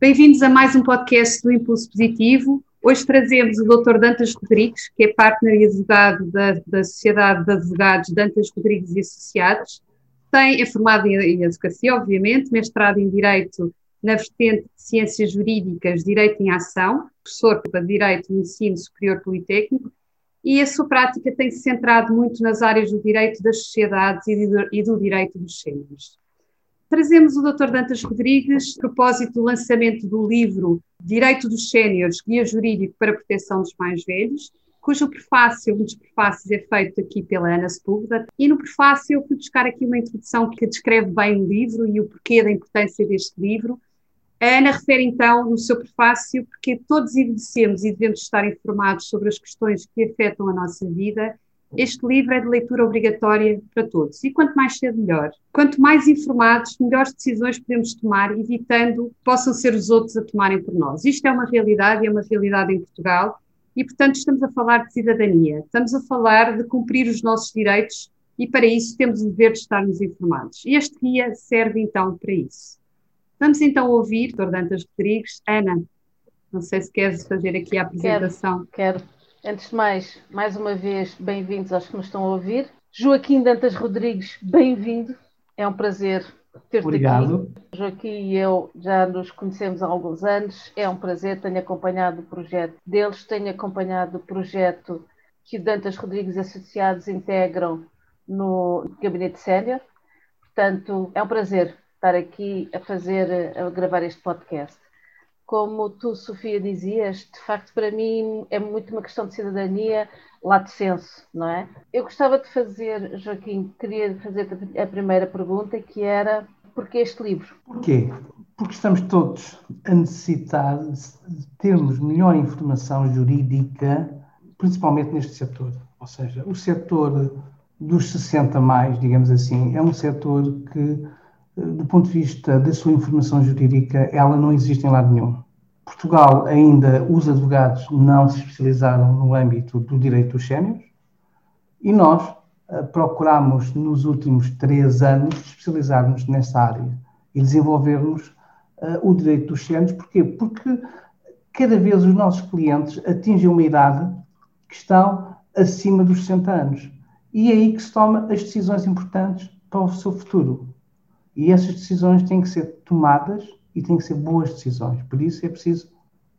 Bem-vindos a mais um podcast do Impulso Positivo. Hoje trazemos o Dr. Dantas Rodrigues, que é partner e advogado da, da Sociedade de Advogados Dantas Rodrigues e Associados. Tem, é formado em, em Advocacia, obviamente, mestrado em Direito na vertente de Ciências Jurídicas, Direito em Ação, professor de Direito no Ensino Superior Politécnico, e a sua prática tem se centrado muito nas áreas do direito das sociedades e do, direito dos gêneros. Trazemos o Dr. Dantas Rodrigues a propósito do lançamento do livro Direito dos Séniores, Guia Jurídico para a Proteção dos Mais Velhos, cujo prefácio, um dos prefácios é feito aqui pela Ana Sepúlveda, e no prefácio eu fui buscar aqui uma introdução que descreve bem o livro e o porquê da importância deste livro. A Ana refere então no seu prefácio porque todos envelhecemos e devemos estar informados sobre as questões que afetam a nossa vida este livro é de leitura obrigatória para todos e quanto mais cedo, melhor. Quanto mais informados, melhores decisões podemos tomar, evitando que possam ser os outros a tomarem por nós. Isto é uma realidade, é uma realidade em Portugal e, portanto, estamos a falar de cidadania, estamos a falar de cumprir os nossos direitos e, para isso, temos o dever de estarmos informados. E este guia serve então para isso. Vamos então ouvir, Dr. Dantas Rodrigues. Ana, não sei se queres fazer aqui a apresentação. Quero. quero. Antes de mais, mais uma vez, bem-vindos aos que nos estão a ouvir. Joaquim Dantas Rodrigues, bem-vindo. É um prazer ter-te Obrigado. aqui. Joaquim e eu já nos conhecemos há alguns anos. É um prazer, tenho acompanhado o projeto deles, tenho acompanhado o projeto que o Dantas Rodrigues Associados integram no Gabinete Sénior. Portanto, é um prazer estar aqui a fazer, a gravar este podcast como tu, Sofia, dizias, de facto, para mim é muito uma questão de cidadania, lato senso, não é? Eu gostava de fazer, Joaquim, queria fazer a primeira pergunta, que era, porquê este livro? Porquê? Porque estamos todos a necessitar de termos melhor informação jurídica, principalmente neste setor. Ou seja, o setor dos 60 mais, digamos assim, é um setor que do ponto de vista da sua informação jurídica, ela não existe em lado nenhum. Portugal ainda, os advogados não se especializaram no âmbito do direito dos séniores e nós uh, procuramos, nos últimos três anos, especializarmos nessa área e desenvolvermos uh, o direito dos séniores. Porquê? Porque cada vez os nossos clientes atingem uma idade que estão acima dos 60 anos. E é aí que se tomam as decisões importantes para o seu futuro. E essas decisões têm que ser tomadas e têm que ser boas decisões. Por isso é preciso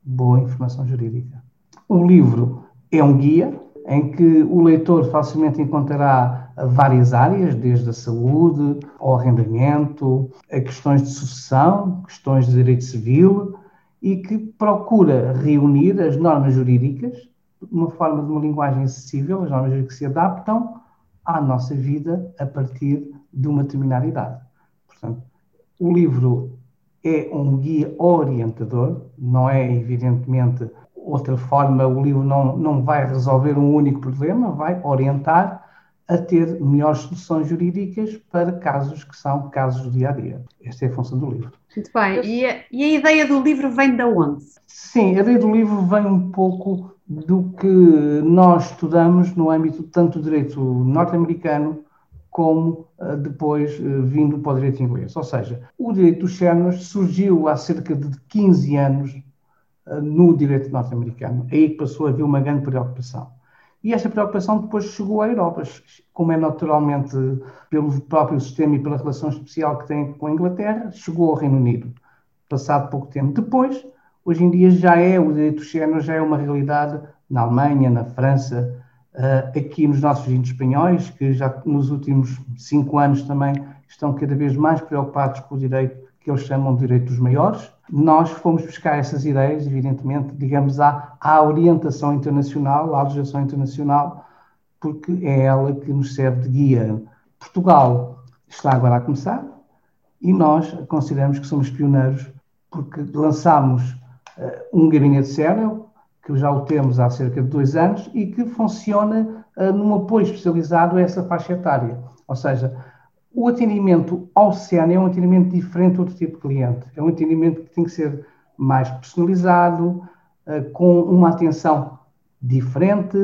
boa informação jurídica. O livro é um guia em que o leitor facilmente encontrará várias áreas, desde a saúde ao arrendamento, a questões de sucessão, questões de direito civil, e que procura reunir as normas jurídicas de uma forma de uma linguagem acessível, as normas que se adaptam à nossa vida a partir de uma determinada idade. Portanto, o livro é um guia orientador, não é evidentemente outra forma, o livro não, não vai resolver um único problema, vai orientar a ter melhores soluções jurídicas para casos que são casos do dia a dia. Esta é a função do livro. Muito bem. E a, e a ideia do livro vem de onde? Sim, a ideia do livro vem um pouco do que nós estudamos no âmbito tanto do direito norte-americano como uh, depois uh, vindo para o direito inglês. Ou seja, o direito dos séniores surgiu há cerca de 15 anos uh, no direito norte-americano. Aí passou a haver uma grande preocupação. E esta preocupação depois chegou à Europa, como é naturalmente pelo próprio sistema e pela relação especial que tem com a Inglaterra, chegou ao Reino Unido, passado pouco tempo. Depois, hoje em dia já é, o direito do género já é uma realidade na Alemanha, na França, uh, aqui nos nossos vizinhos espanhóis, que já nos últimos cinco anos também estão cada vez mais preocupados com o direito que eles chamam de direito dos maiores. Nós fomos buscar essas ideias, evidentemente, digamos, à, à orientação internacional, à legislação internacional, porque é ela que nos serve de guia. Portugal está agora a começar e nós consideramos que somos pioneiros porque lançámos uh, um gabinete sério, que já o temos há cerca de dois anos e que funciona uh, num apoio especializado a essa faixa etária. Ou seja, o atendimento ao SEN é um atendimento diferente do outro tipo de cliente. É um atendimento que tem que ser mais personalizado, uh, com uma atenção diferente,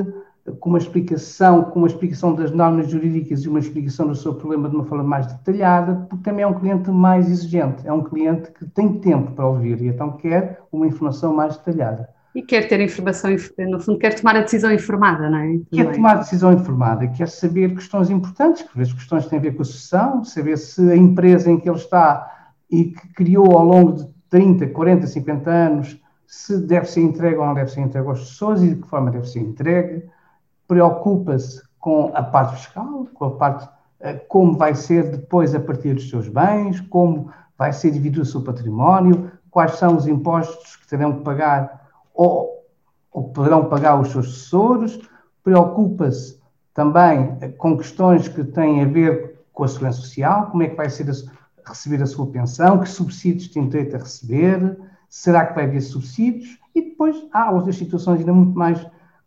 com uma explicação, com uma explicação das normas jurídicas e uma explicação do seu problema de uma forma mais detalhada, porque também é um cliente mais exigente, é um cliente que tem tempo para ouvir e então quer uma informação mais detalhada. E quer ter informação, no fundo, quer tomar a decisão informada, não é? Quer tomar a decisão informada, quer saber questões importantes, que as questões têm a ver com a sucessão, saber se a empresa em que ele está e que criou ao longo de 30, 40, 50 anos, se deve ser entregue ou não deve ser entregue às pessoas e de que forma deve ser entregue preocupa-se com a parte fiscal, com a parte eh, como vai ser depois a partir dos seus bens, como vai ser dividido o seu património, quais são os impostos que terão que pagar ou, ou poderão pagar os seus sucessores, preocupa-se também com questões que têm a ver com a segurança social, como é que vai ser a, receber a sua pensão, que subsídios tem direito a receber, será que vai haver subsídios? E depois há outras situações ainda muito mais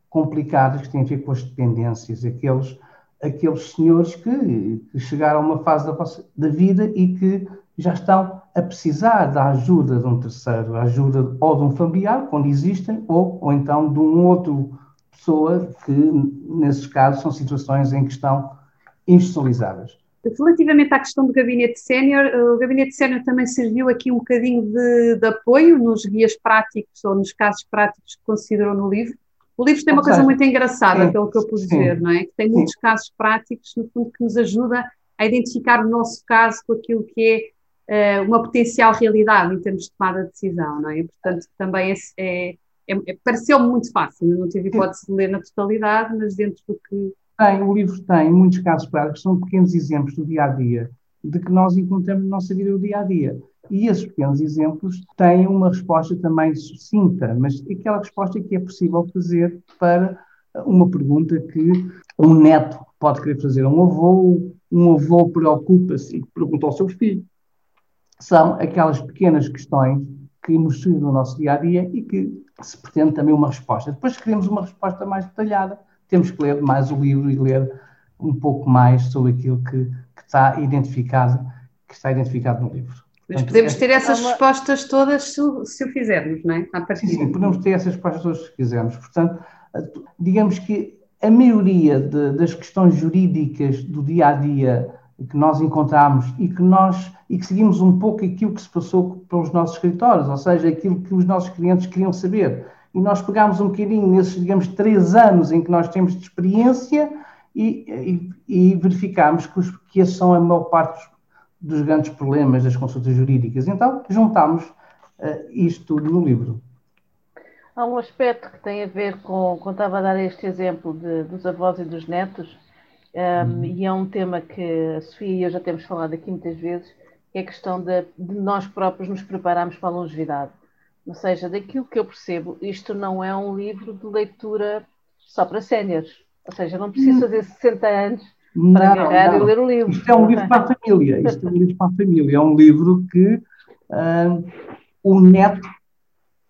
complicadas que têm a ver com as dependências, aqueles, aqueles senhores que, que chegaram a uma fase da, da vida e que já estão a precisar da ajuda de um terceiro, a ajuda ou de um familiar, quando existem, ou, ou então de um outro pessoa que, nesses casos, são situações em que estão institucionalizadas. Relativamente à questão do gabinete sénior, o gabinete sénior também serviu aqui um bocadinho de, de, apoio nos guias práticos ou nos casos práticos que considerou no livro. O livro tem uma coisa muito engraçada, sim, pelo que eu pude sim, ver, não é? Que tem sim. muitos casos práticos, no fundo, que nos ajuda a identificar o nosso caso com aquilo que é uma potencial realidade em termos de tomada de decisão, não é? Portanto, também é, é, é pareceu-me muito fácil, não tive hipótese de ler na totalidade, mas dentro do que. Tem, o livro tem muitos casos práticos, são pequenos exemplos do dia a dia, de que nós encontramos na nossa vida o dia a dia. E esses pequenos exemplos têm uma resposta também sucinta, mas aquela resposta que é possível fazer para uma pergunta que um neto pode querer fazer a um avô, um avô preocupa-se e pergunta ao seu filho. São aquelas pequenas questões que nos surgem no nosso dia a dia e que se pretende também uma resposta. Depois, se queremos uma resposta mais detalhada, temos que ler mais o livro e ler um pouco mais sobre aquilo que, que está identificado, que está identificado no livro. Mas podemos ter essas é respostas todas se, se, o fizermos, não é? Sim, sim, podemos ter essas respostas todas se quisermos. Portanto, digamos que a maioria de, das questões jurídicas do dia a dia que nós encontramos e que nós e que seguimos um pouco aquilo que se passou pelos nossos escritórios, ou seja, aquilo que os nossos clientes queriam saber. E nós pegámos um bocadinho nesses, digamos, três anos em que nós temos de experiência e, e, e verificámos que, os, que esses são a maior parte dos grandes problemas das consultas jurídicas. Então, juntámos uh, isto tudo no livro. Há um aspecto que tem a ver com, quando estava a dar este exemplo de, dos avós e dos netos, um, uhum. e é um tema que a Sofia e eu já temos falado aqui muitas vezes, que é a questão de, de nós próprios nos prepararmos para a longevidade. Ou seja, daquilo que eu percebo, isto não é um livro de leitura só para séniores. Ou seja, não preciso fazer 60 anos para não, agarrar não. e ler o livro. Isto é um livro para a família. Isto é um livro para a família. É um livro que uh, o neto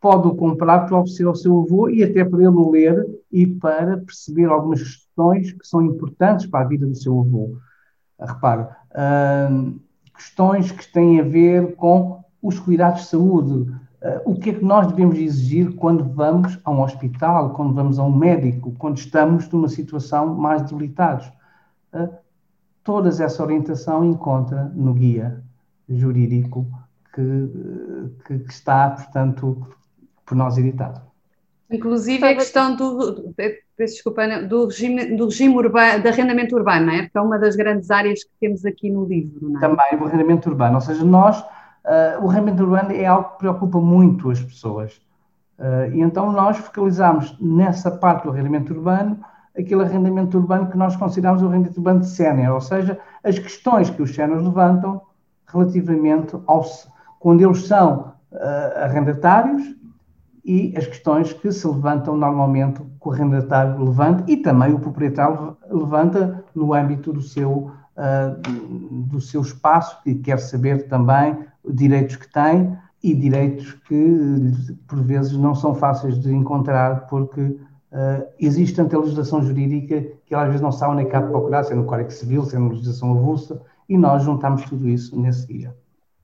pode comprar para oferecer ao seu avô e até para ele ler e para perceber algumas questões que são importantes para a vida do seu avô. Uh, repare, uh, questões que têm a ver com os cuidados de saúde. Uh, o que é que nós devemos exigir quando vamos a um hospital, quando vamos a um médico, quando estamos numa situação mais debilitados? todas essa orientação encontra no guia jurídico que, que, que está, portanto, por nós editado. Inclusive a questão do, desculpa, do regime, do regime urbano, de arrendamento urbano, não é? Porque é uma das grandes áreas que temos aqui no livro, não é? Também o arrendamento urbano, ou seja, nós, uh, o arrendamento urbano é algo que preocupa muito as pessoas, Uh, e então nós focalizámos nessa parte do arrendamento urbano, aquele arrendamento urbano que nós consideramos o arrendamento urbano de sénior, ou seja, as questões que os séniores levantam relativamente ao, quando eles são uh, arrendatários e as questões que se levantam normalmente o arrendatário levanta e também o proprietário levanta no âmbito do seu, uh, do seu espaço, que quer saber também direitos que tem e direitos que por vezes não são fáceis de encontrar porque uh, existe tanta legislação jurídica que às vezes não sabe onde é que há de procurar, sendo no Código Civil, sendo na legislação avulsa, e nós juntamos tudo isso nesse dia.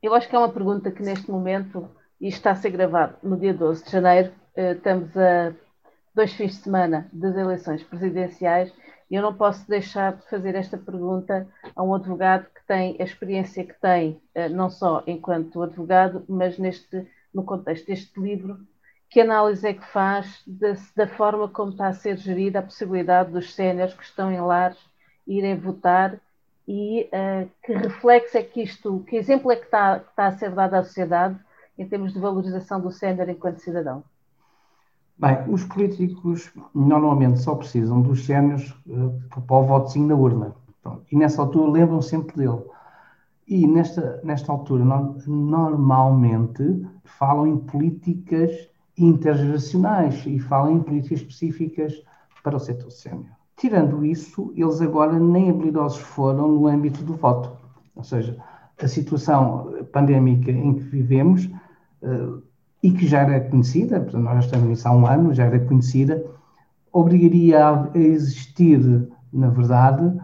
Eu acho que é uma pergunta que neste momento, e está a ser gravado no dia 12 de janeiro, uh, estamos a dois fins de semana das eleições presidenciais e eu não posso deixar de fazer esta pergunta a um advogado que tem a experiência que tem, eh, não só enquanto advogado, mas neste, no contexto deste livro, que análise é que faz da, da forma como está a ser gerida a possibilidade dos séniores que estão em lares irem votar e uh, que reflexo é que isto, que exemplo é que está, que está a ser dado à sociedade em termos de valorização do sénior enquanto cidadão? Bem, os políticos normalmente só precisam dos sénios uh, para o voto sim na urna. Pronto. E nessa altura lembram sempre dele. E nesta, nesta altura, no, normalmente falam em políticas intergeracionais e falam em políticas específicas para o setor sénior. Tirando isso, eles agora nem habilidosos foram no âmbito do voto. Ou seja, a situação pandémica em que vivemos e que já era conhecida, nós estamos nisso há um ano, já era conhecida, obrigaria a existir, na verdade,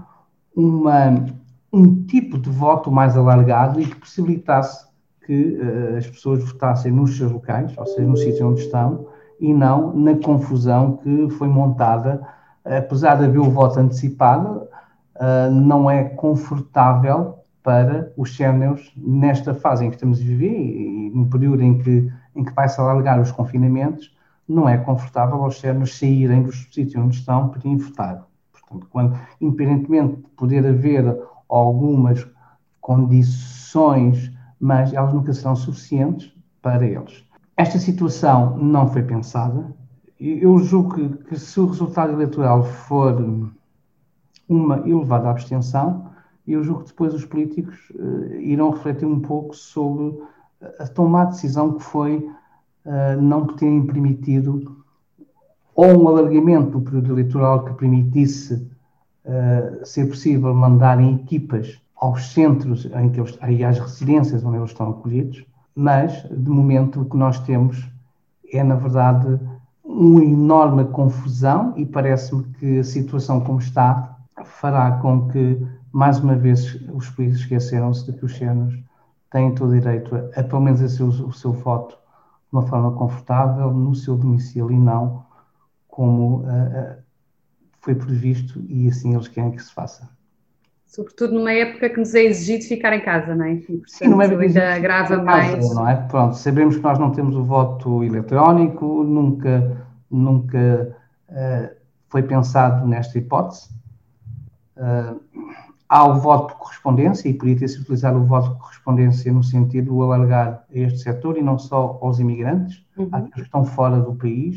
uma, um tipo de voto mais alargado e que possibilitasse que uh, as pessoas votassem nos seus locais, ou seja, no sítio onde estão, e não na confusão que foi montada. Apesar de haver o voto antecipado, uh, não é confortável para os séniores nesta fase em que estamos a viver e, no período em que em que vai-se alargar os confinamentos, não é confortável aos séniores saírem dos sítios onde estão para ir votar. Portanto, quando, independentemente de poder haver algumas condições, mas elas nunca serão suficientes para eles. Esta situação não foi pensada. Eu julgo que, que se o resultado eleitoral for uma elevada abstenção, eu julgo que depois os políticos uh, irão refletir um pouco sobre a tomar a decisão que foi uh, não terem permitido ou um alargamento do período eleitoral que permitisse uh, ser possível mandarem equipas aos centros em que eles, e às residências onde eles estão acolhidos, mas de momento o que nós temos é na verdade uma enorme confusão e parece-me que a situação como está fará com que mais uma vez os países esqueceram-se de que os cenos têm todo o direito a, a pelo menos a seu, o seu voto de uma forma confortável no seu domicílio e não como uh, uh, foi previsto e assim eles querem que se faça. Sobretudo numa época que nos é exigido ficar em casa, não é? E, portanto, Sim, numa época ainda agrava mais. Não é? Pronto, sabemos que nós não temos o voto eletrónico, nunca, nunca uh, foi pensado nesta hipótese. Uh, Há o voto por correspondência e podia ter-se utilizado o voto por correspondência no sentido de alargar a este setor e não só aos imigrantes, uhum. àqueles que estão fora do país.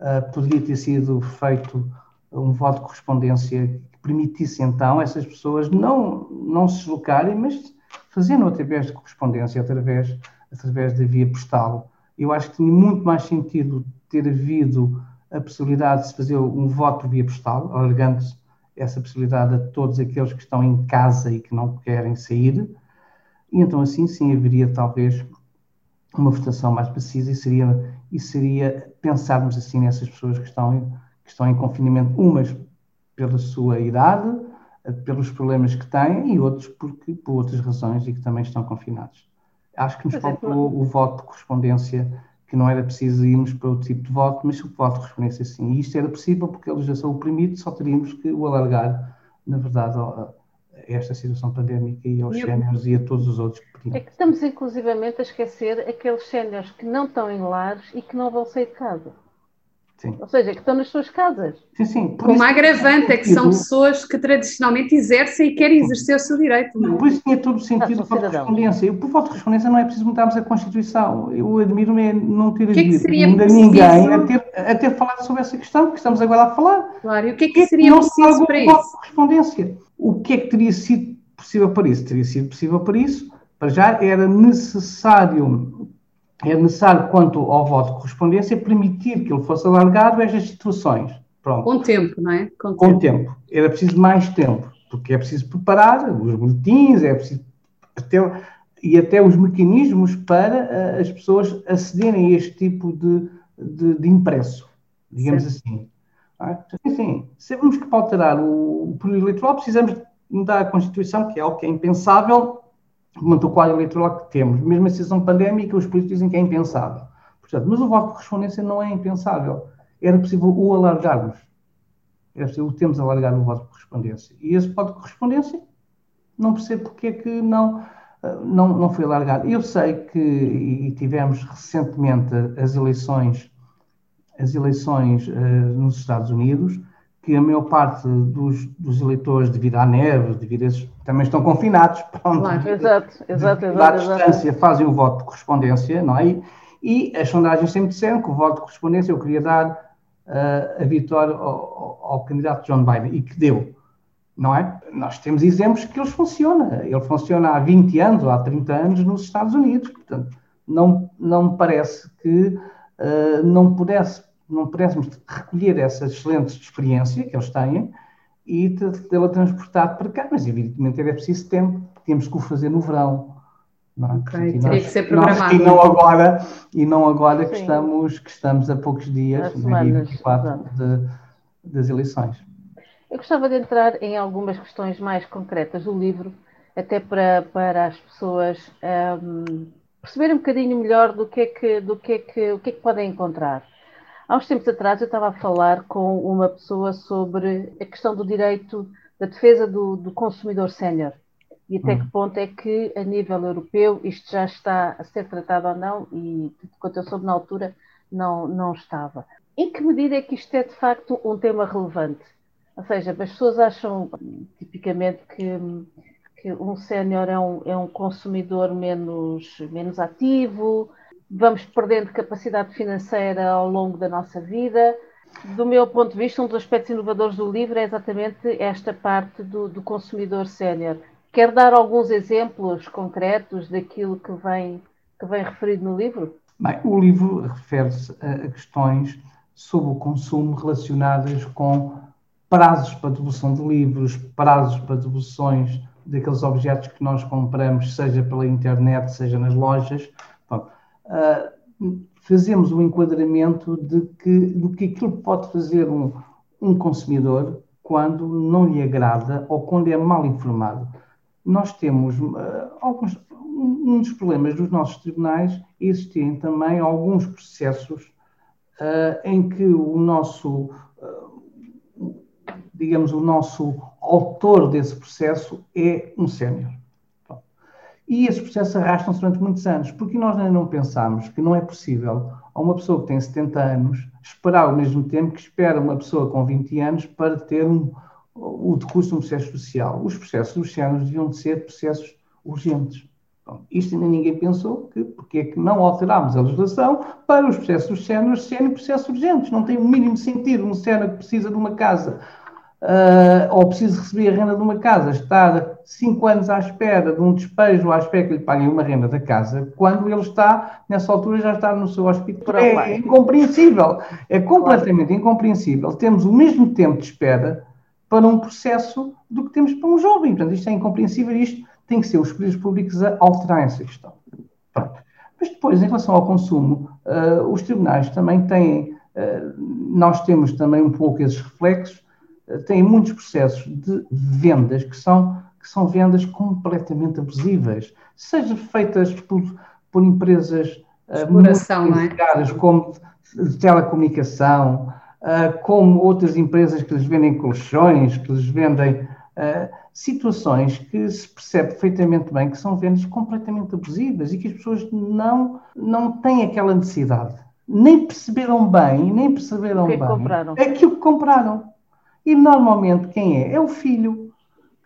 Uh, poderia ter sido feito um voto de correspondência que permitisse então essas pessoas não, não se deslocarem, mas fazendo através de correspondência, através, através da via postal. Eu acho que tinha muito mais sentido ter havido a possibilidade de se fazer um voto via postal, alargando-se essa possibilidade a todos aqueles que estão em casa e que não querem sair, e então assim sim haveria talvez uma votação mais precisa e seria, e seria pensarmos assim nessas pessoas que estão, que estão em confinamento, umas pela sua idade, pelos problemas que têm e outros porque, por outras razões e que também estão confinados. Acho que nos é, faltou o voto de correspondência que não era preciso irmos para outro tipo de voto, mas o voto de correspondência sim. E isto era possível porque a legislação o permite, só teríamos que o alargar, na verdade, a esta situação pandémica e aos séniores e a todos os outros que pediam. É que estamos inclusivamente a esquecer aqueles séniores que não estão em lares e que não vão sair de casa. Sim. Ou seja, que estão nas suas casas. Sim, sim. Por Como agravante é que são pessoas que tradicionalmente exercem e querem exercer o seu direito. Não? É? Por isso tinha todo o sentido o voto de correspondência. Por voto de correspondência não é preciso mudarmos a Constituição. Eu admiro-me não ter que é ninguém a ter, a ter falado sobre essa questão, que estamos agora a falar. Claro, e o que é que, seria não preciso para isso? Voto de correspondência. O que é que teria sido possível para isso? Teria sido possível para isso, para já era necessário é necessário, quanto ao voto de correspondência, permitir que ele fosse alargado a estas situações. Pronto. Com tempo, não é? Com, Com tempo. tempo. Era preciso mais tempo, porque é preciso preparar os boletins, é preciso até, e até os mecanismos para uh, as pessoas acederem a este tipo de, de, de impresso, digamos certo. assim. É? Sim, sabemos que para alterar o, o período eleitoral precisamos mudar a Constituição, que é algo que é impensável o quadro eleitoral que temos. Mesmo a situação pandémica, os políticos dizem que é impensável. Portanto, mas o voto de correspondência não é impensável. Era possível o alargarmos. Era possível temos alargar o voto de correspondência. E esse voto de correspondência, não percebo porque é que não, eh, não, não foi alargado. Eu sei que, e tivemos recentemente as eleições, as eleições uh, nos Estados Unidos, que a maior parte dos, dos eleitores, devido à neve, devido a esses, também estão confinados, pronto, claro, exato, exato, exato, à distância, fazem o voto de correspondência, não é? E, as sondagens sempre disseram que o voto de correspondência eu queria dar uh, a vitória ao, ao, candidato John Biden, e que deu, não é? Nós temos exemplos que ele funciona, ele funciona há 20 anos ou há 30 anos nos Estados Unidos, portanto, não, não me parece que uh, não pudesse não pudéssemos recolher essa excelente experiência que eles têm e tê-la transportado para cá, mas evidentemente era preciso tempo, tínhamos que o fazer no verão. Não é? Okay, teria nós, que ser programado. Nós, e não agora, e não agora que, estamos, que estamos a poucos dias, no dia 24 de, das eleições. Eu gostava de entrar em algumas questões mais concretas do livro, até para, para as pessoas um, perceberem um bocadinho melhor do que é que, do que, é que, o que é que podem encontrar. Há uns tempos atrás eu estava a falar com uma pessoa sobre a questão do direito da defesa do, do consumidor sénior e até que uhum. ponto é que, a nível europeu, isto já está a ser tratado ou não, e quanto eu soube na altura, não, não estava. Em que medida é que isto é, de facto, um tema relevante? Ou seja, as pessoas acham, tipicamente, que, que um sénior é um, é um consumidor menos, menos ativo, vamos perdendo capacidade financeira ao longo da nossa vida. Do meu ponto de vista, um dos aspectos inovadores do livro é exatamente esta parte do, do consumidor sénior. Quer dar alguns exemplos concretos daquilo que vem, que vem referido no livro? Bem, o livro refere-se a questões sobre o consumo relacionadas com prazos para devolução de livros, prazos para devoluções daqueles objetos que nós compramos, seja pela internet, seja nas lojas. Uh, fazemos o um enquadramento de que, do que aquilo pode fazer um, um consumidor quando não lhe agrada ou quando é mal informado. Nós temos uh, alguns, um dos problemas dos nossos tribunais existem também alguns processos uh, em que o nosso, digamos, o nosso autor desse processo é um sénior. E esses processos arrastam-se durante muitos anos, porque nós ainda não pensamos que não é possível a uma pessoa que tem 70 anos esperar ao mesmo tempo que espera uma pessoa com 20 anos para ter um, o decurso de um processo social. Os processos dos géneros deviam de ser processos urgentes. Bom, isto ainda ninguém pensou, que, porque é que não alterámos a legislação para os processos dos géneros serem processos urgentes. Não tem o mínimo sentido um género que precisa de uma casa uh, ou preciso receber a renda de uma casa, estar cinco anos à espera de um despejo, à espera que lhe paguem uma renda da casa, quando ele está, nessa altura, já está no seu hospital. É, é incompreensível. É completamente incompreensível. Temos o mesmo tempo de espera para um processo do que temos para um jovem. Portanto, isto é incompreensível e isto tem que ser os poderes públicos a alterar essa questão. Pronto. Mas depois, em relação ao consumo, uh, os tribunais também têm, uh, nós temos também um pouco esses reflexos, têm muitos processos de vendas que são, que são vendas completamente abusivas, seja feitas por, por empresas uh, muito é? caras, como de telecomunicação, uh, como outras empresas que lhes vendem colchões, que lhes vendem uh, situações que se percebe perfeitamente bem que são vendas completamente abusivas e que as pessoas não, não têm aquela necessidade. nem perceberam bem, nem perceberam que bem compraram. aquilo que compraram. E normalmente quem é? É o filho,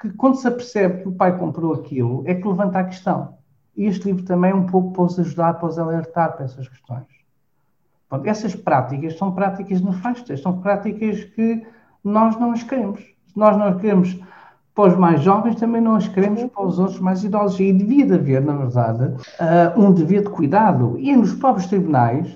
que quando se apercebe que o pai comprou aquilo, é que levanta a questão. E este livro também é um pouco para os ajudar, para os alertar para essas questões. Pronto, essas práticas são práticas nefastas, são práticas que nós não as queremos. Se nós não as queremos para os mais jovens, também não as queremos para os outros mais idosos. E devia de haver, na verdade, uh, um dever de cuidado. E nos próprios tribunais,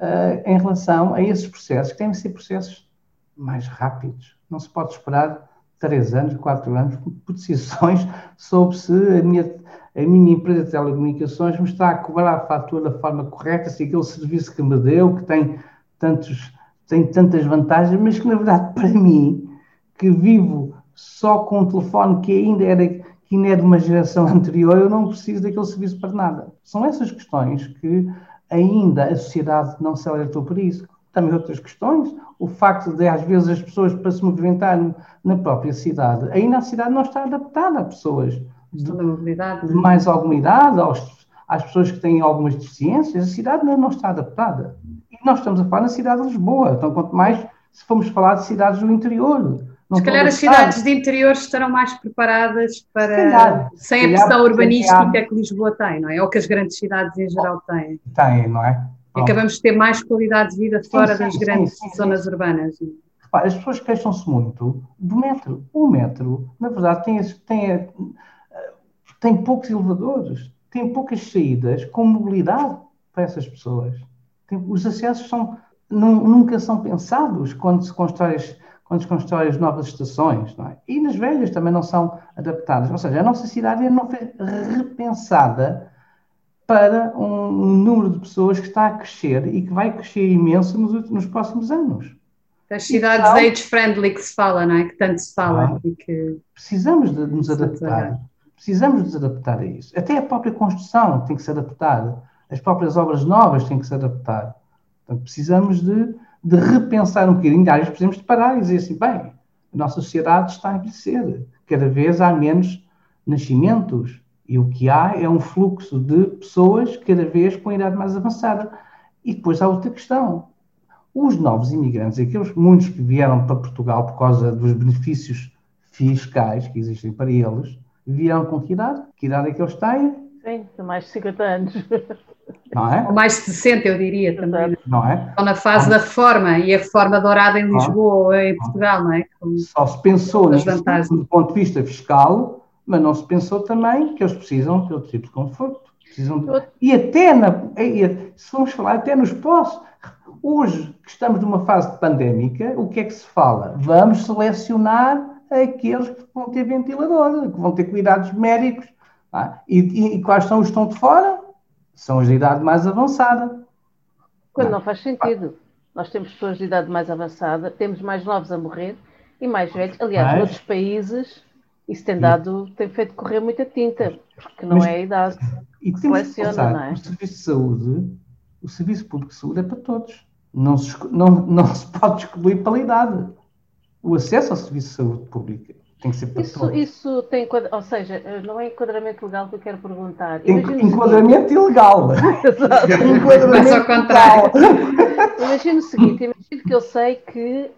uh, em relação a esses processos, que têm de ser processos mais rápidos. Não se pode esperar três anos, quatro anos, por decisões sobre se a minha, a minha empresa de telecomunicações me está a cobrar a fatura da forma correta, se aquele serviço que me deu, que tem, tantos, tem tantas vantagens, mas que na verdade para mim, que vivo só com um telefone que ainda era que ainda é de uma geração anterior, eu não preciso daquele serviço para nada. São essas questões que ainda a sociedade não se alertou por isso. Também outras questões, o facto de às vezes as pessoas para se movimentar na própria cidade, ainda a cidade não está adaptada a pessoas de, de mais alguma idade, aos, às pessoas que têm algumas deficiências, a cidade não, não está adaptada. E nós estamos a falar na cidade de Lisboa, então quanto mais se formos falar de cidades do interior, não se calhar as cidades de interior estarão mais preparadas para calhar, sem a pressão urbanística que Lisboa tem, não é? Ou que as grandes cidades em geral têm. Têm, não é? Acabamos de ter mais qualidade de vida fora sim, das sim, grandes sim, zonas urbanas. Repara, as pessoas queixam-se muito do metro. O metro, na verdade, tem, tem, tem poucos elevadores, tem poucas saídas com mobilidade para essas pessoas. Tem, os acessos são, nunca são pensados quando se constrói quando se constroem as novas estações, é? e nas velhas também não são adaptadas. Ou seja, a nossa cidade não foi repensada para um, número de pessoas que está a crescer e que vai crescer imenso nos, nos próximos anos. Das cidades então, age-friendly que se fala, não é? Que tanto se fala. Ah, que... Precisamos de nos adaptar. Precisamos de nos adaptar a isso. Até a própria construção tem que se adaptar. As próprias obras novas têm que se adaptar. Portanto, precisamos de de repensar um bocadinho, às vezes precisamos de parar e dizer assim, bem, a nossa sociedade está a envelhecer, cada vez há menos nascimentos e o que há é um fluxo de pessoas cada vez com a idade mais avançada. E depois há outra questão. Os novos imigrantes, aqueles muitos que vieram para Portugal por causa dos benefícios fiscais que existem para eles, vieram com que idade? Que idade é que eles têm? Sim, mais de 50 anos. Não é? Ou mais de 60, eu diria também. Não é? Estão na fase da reforma e a reforma dourada em Lisboa ou em Portugal, não é? Com Só se pensou nisso do ponto de vista fiscal, mas não se pensou também que eles precisam de outro tipo de conforto. Precisam de... E até, na, se vamos falar, até nos postos. Hoje, que estamos numa fase pandémica, o que é que se fala? Vamos selecionar aqueles que vão ter ventilador, que vão ter cuidados médicos ah, e, e, e, quais são os que estão de fora? São os de idade mais avançada. Quando não, não faz sentido. Nós temos pessoas de idade mais avançada, temos mais novos a morrer e mais velhos. Aliás, mas... noutros países isso tem dado, tem feito correr muita tinta, porque não mas, é a idade. E seleciona, não é? O serviço de saúde, o serviço público de saúde é para todos. Não se, não, não se pode excluir pela idade. O acesso ao serviço de saúde pública tem que ser para isso, todos. Isso tem, ou seja, não é enquadramento legal que eu quero perguntar. Tem enquadramento ilegal. enquadramento Mas ao contrário. Imagino o seguinte, imagino que eu sei que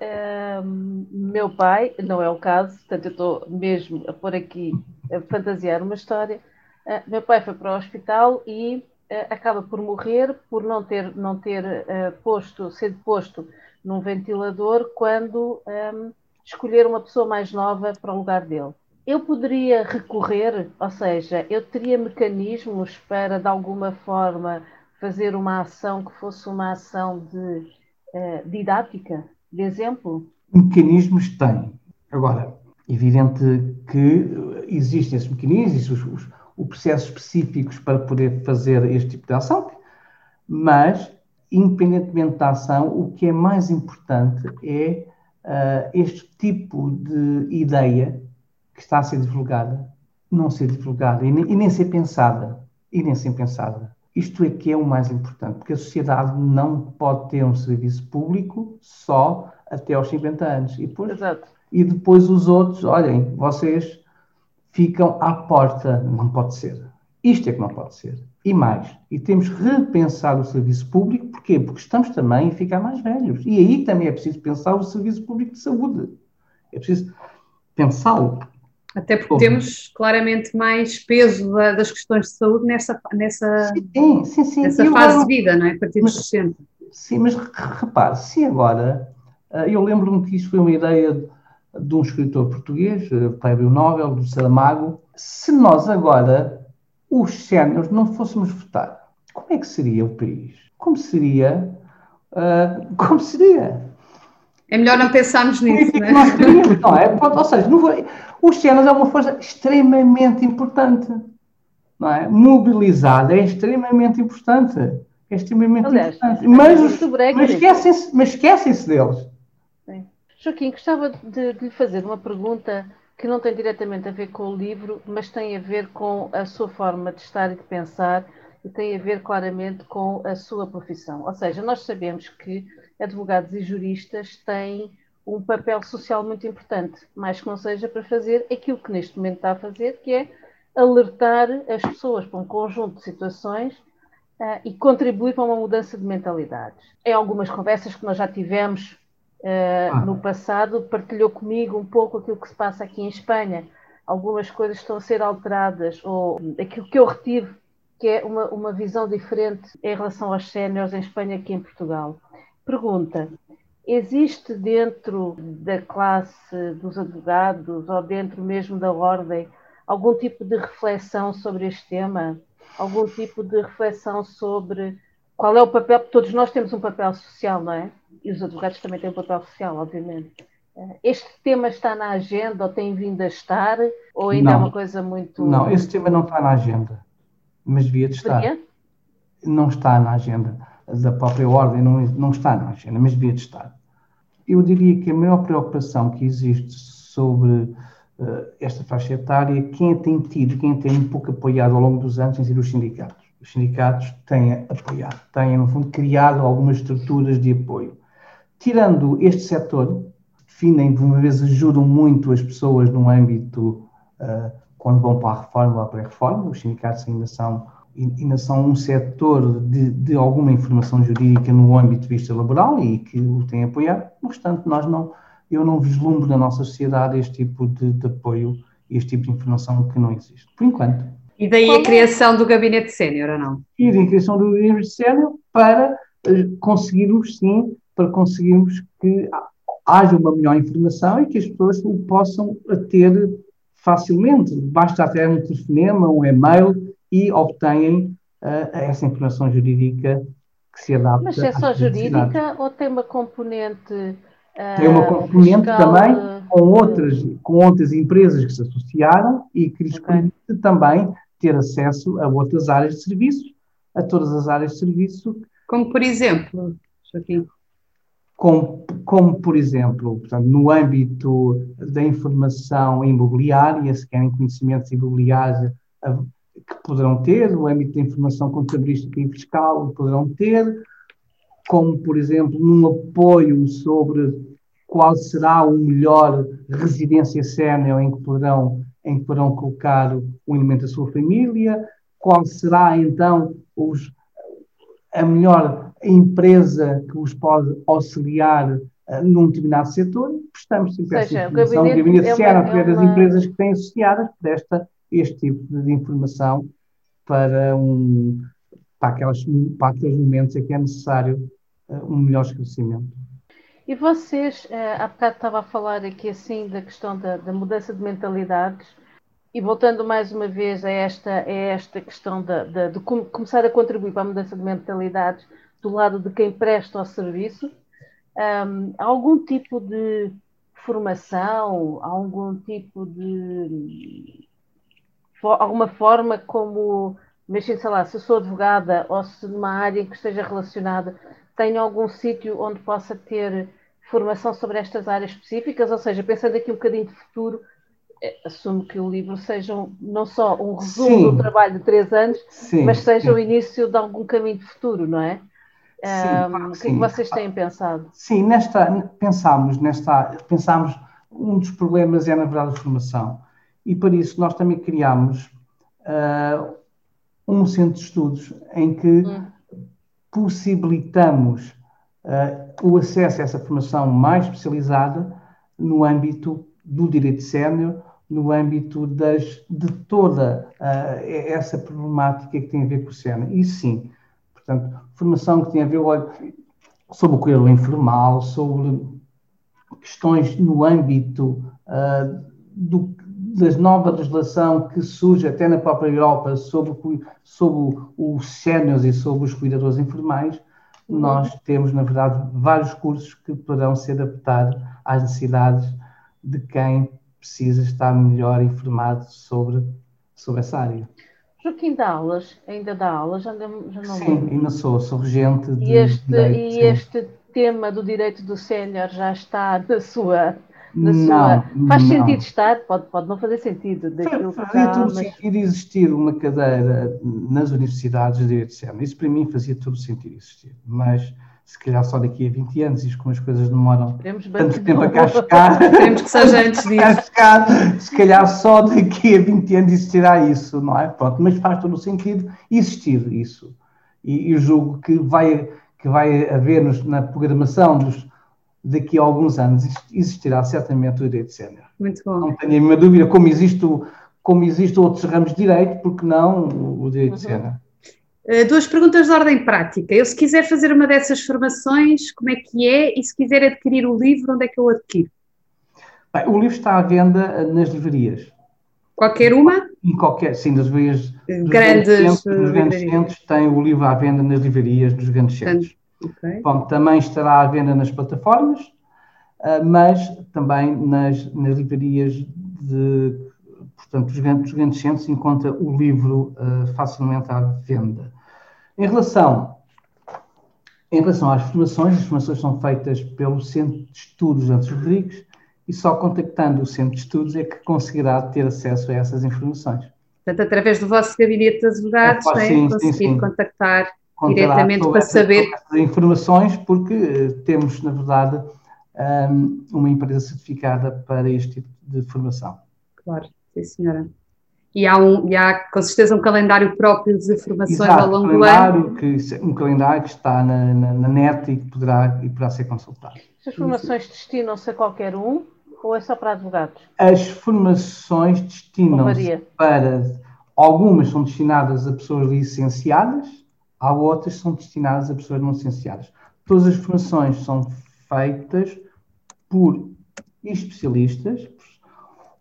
um, meu pai, não é o caso, portanto eu estou mesmo a pôr aqui, a fantasiar uma história, uh, meu pai foi para o hospital e uh, acaba por morrer por não ter, não ter uh, posto, sido posto num ventilador quando... Um, escolher uma pessoa mais nova para o lugar dele. Eu poderia recorrer, ou seja, eu teria mecanismos para, de alguma forma, fazer uma ação que fosse uma ação de uh, didática, de exemplo? Mecanismos tem. Agora, evidente que existem esses mecanismos, existem os, os, os processos específicos para poder fazer este tipo de ação, mas, independentemente da ação, o que é mais importante é uh, este tipo de ideia que está a ser divulgada não ser divulgada e nem, e nem ser pensada. E nem ser pensada. Isto é que é o mais importante, porque a sociedade não pode ter um serviço público só até aos 50 anos. E depois, Exato. e depois os outros, olhem, vocês ficam à porta. Não pode ser. Isto é que não pode ser. E mais, e temos que repensar o serviço público, porquê? Porque estamos também a ficar mais velhos. E aí também é preciso pensar o serviço público de saúde. É preciso pensá-lo. Até porque temos claramente mais peso das questões de saúde nessa, nessa, sim, sim, sim. nessa fase de vida, não é? A partir dos 60. Sim, mas repare, se agora, eh, eu lembro-me que isso foi uma ideia de um escritor português, eh, prémio Nobel, do Saramago, se nós agora, os séniores, não fôssemos votar, como é que seria o país? Como seria? Uh, como seria? É melhor não pensarmos nisso, não é? Nós teríamos, não é? ou seja, não foi, os séniores é uma força extremamente importante, não é? Mobilizada é extremamente importante. É extremamente Aliás, importante. Mas, mas esquecem-se esquecem deles. Sim. Joaquim, gostava de, de lhe fazer uma pergunta que não tem diretamente a ver com o livro, mas tem a ver com a sua forma de estar e de pensar e tem a ver claramente com a sua profissão. Ou seja, nós sabemos que advogados e juristas têm um papel social muito importante, mais que não seja para fazer aquilo que neste momento está a fazer, que é alertar as pessoas para um conjunto de situações uh, e contribuir para uma mudança de mentalidades. Em algumas conversas que nós já tivemos ah. no passado, partilhou comigo um pouco aquilo que se passa aqui em Espanha. Algumas coisas estão a ser alteradas, ou aquilo que eu retive, que é uma, uma visão diferente em relação aos séniores em Espanha que em Portugal. Pergunta: existe dentro da classe dos advogados ou dentro mesmo da ordem algum tipo de reflexão sobre este tema? Algum tipo de reflexão sobre qual é o papel? Todos nós temos um papel social, não é? E os advogados também têm um papel social, obviamente. Eh, este tema está na agenda ou tem vindo a estar? Ou ainda não, é uma coisa muito. Não, esse tema não está na agenda, mas devia de estar. Porquê? Não está na agenda da própria ordem, não, não está na agenda, mas devia de estar. Eu diria que a maior preocupação que existe sobre uh, esta faixa etária, quem a tem tido, quem a tem um pouco apoiado ao longo dos anos, tem sido os sindicatos. Os sindicatos têm apoiado, têm, no fundo, criado algumas estruturas de apoio tirando este setor, definem, de uma vez ajudam muito as pessoas no âmbito, uh, quando vão para a reforma ou para a reforma, os sindicatos ainda são, ainda são um setor de, de, alguma informação jurídica no âmbito de vista laboral e que o têm apoiado, no restante nós não, eu não vislumbro na nossa sociedade este tipo de, de apoio, este tipo de informação que não existe, por enquanto. E daí a criação do gabinete sénior, ou não? E daí a criação do gabinete sénior para uh, conseguirmos, sim, para conseguirmos que haja uma melhor informação e que as pessoas o possam ter facilmente. Basta até um telefonema, um e-mail e obtêm uh, essa informação jurídica que se adapta. Mas é só jurídica ou tem uma componente. Uh, tem uma componente fiscal, também com outras, com outras empresas que se associaram e que lhes okay. permite também ter acesso a outras áreas de serviço, a todas as áreas de serviço. Como por exemplo, Joaquim? Como, como por exemplo, portanto, no âmbito da informação imobiliária, se querem conhecimentos imobiliários que poderão ter, no âmbito da informação contabilística e fiscal, poderão ter, como, por exemplo, num apoio sobre qual será o melhor residência sénior em que poderão, em que poderão colocar o elemento da sua família, qual será então os, a melhor empresa que os pode auxiliar uh, num determinado setor, prestamos sempre essa informação. O gabinete, é Sierra é das empresas que têm associadas presta este tipo de informação para, um, para, aquelas, para aqueles momentos em que é necessário uh, um melhor esclarecimento. E vocês, uh, há bocado estava a falar aqui assim da questão da, da mudança de mentalidades, e voltando mais uma vez a esta, a esta questão de, de, de começar a contribuir para a mudança de mentalidades do lado de quem presta o serviço, um, algum tipo de formação, algum tipo de alguma forma como, imagina, sei lá, se eu sou advogada ou se numa área em que esteja relacionada, tenho algum sítio onde possa ter formação sobre estas áreas específicas, ou seja, pensando aqui um bocadinho de futuro, é, assumo que o livro seja não só um resumo sim. do trabalho de três anos, sim, mas seja sim. o início de algum caminho de futuro, não é? Sim, um, o que é que vocês têm pensado? Sim, nesta, pensámos, nesta, pensámos, um dos problemas é na verdade a formação e por isso nós também criámos uh, um centro de estudos em que hum. possibilitamos uh, o acesso a essa formação mais especializada no âmbito do direito sénior, no âmbito das, de toda uh, essa problemática que tem a ver com o sénior. E sim, portanto, formação que tem a ver olha, sobre o cuidado informal, sobre questões no âmbito uh, do, da nova legislação que surge até na própria Europa sobre, sobre os séniores e sobre os cuidadores informais, nós temos, na verdade, vários cursos que poderão ser adaptados às necessidades de quem precisa estar melhor informado sobre, sobre essa área. Joaquim dá aulas, ainda dá aulas, já, não Sim, ainda sou, sou regente de. E este, direito, e este tema do direito do sénior já está na sua. Na não, sua... Faz não. sentido estar? Pode, pode não fazer sentido. Daquilo fazia todo mas... sentido existir uma cadeira nas universidades de direito sénior. Isso para mim fazia todo sentido existir. Mas se calhar só daqui a 20 anos, e como as coisas demoram tanto tempo a cá chegar, Esperemos que seja antes disso. Chegar, se calhar só daqui a 20 anos existirá isso, não é? Pronto, mas faz todo o sentido existir isso. E, e julgo que vai, que vai haver nos, na programação dos, daqui a alguns anos, existirá certamente o direito sénior. Muito bom. Não tenho nenhuma dúvida, como existe, como existe outros ramos de direito, porque não o direito uhum. sénior. Eh, duas perguntas de ordem prática. Eu, se quiser fazer uma dessas formações, como é que é? E se quiser adquirir o livro, onde é que eu adquiro? Bem, o livro está à venda eh, nas livrarias. Qualquer uma? Em qualquer, sim, nas livrarias. Grandes, grandes centros, nos grandes centros tem o livro à venda nas livrarias dos grandes centros. Okay. Bom, também estará à venda nas plataformas, mas também nas, nas livrarias de, portanto, dos grandes, dos grandes centros encontra o livro uh, facilmente à venda. Em relação, em relação às formações, as formações são feitas pelo Centro de Estudos Antes Rodrigues e só contactando o Centro de Estudos é que conseguirá ter acesso a essas informações. Portanto, através do vosso gabinete de advogados, é, sim, conseguir sim, sim. contactar diretamente para saber. Informações, porque uh, temos, na verdade, um, uma empresa certificada para este tipo de formação. Claro, sim, senhora. E há, um, e há com certeza um calendário próprio de formações Exato, ao longo do ano. Que, um calendário que está na, na, na, net e que poderá, e poderá ser consultado. As formações destinam-se a qualquer um ou é só para advogados? As formações destinam-se para. Algumas são destinadas a pessoas licenciadas, há outras que são destinadas a pessoas não licenciadas. Todas as formações são feitas por especialistas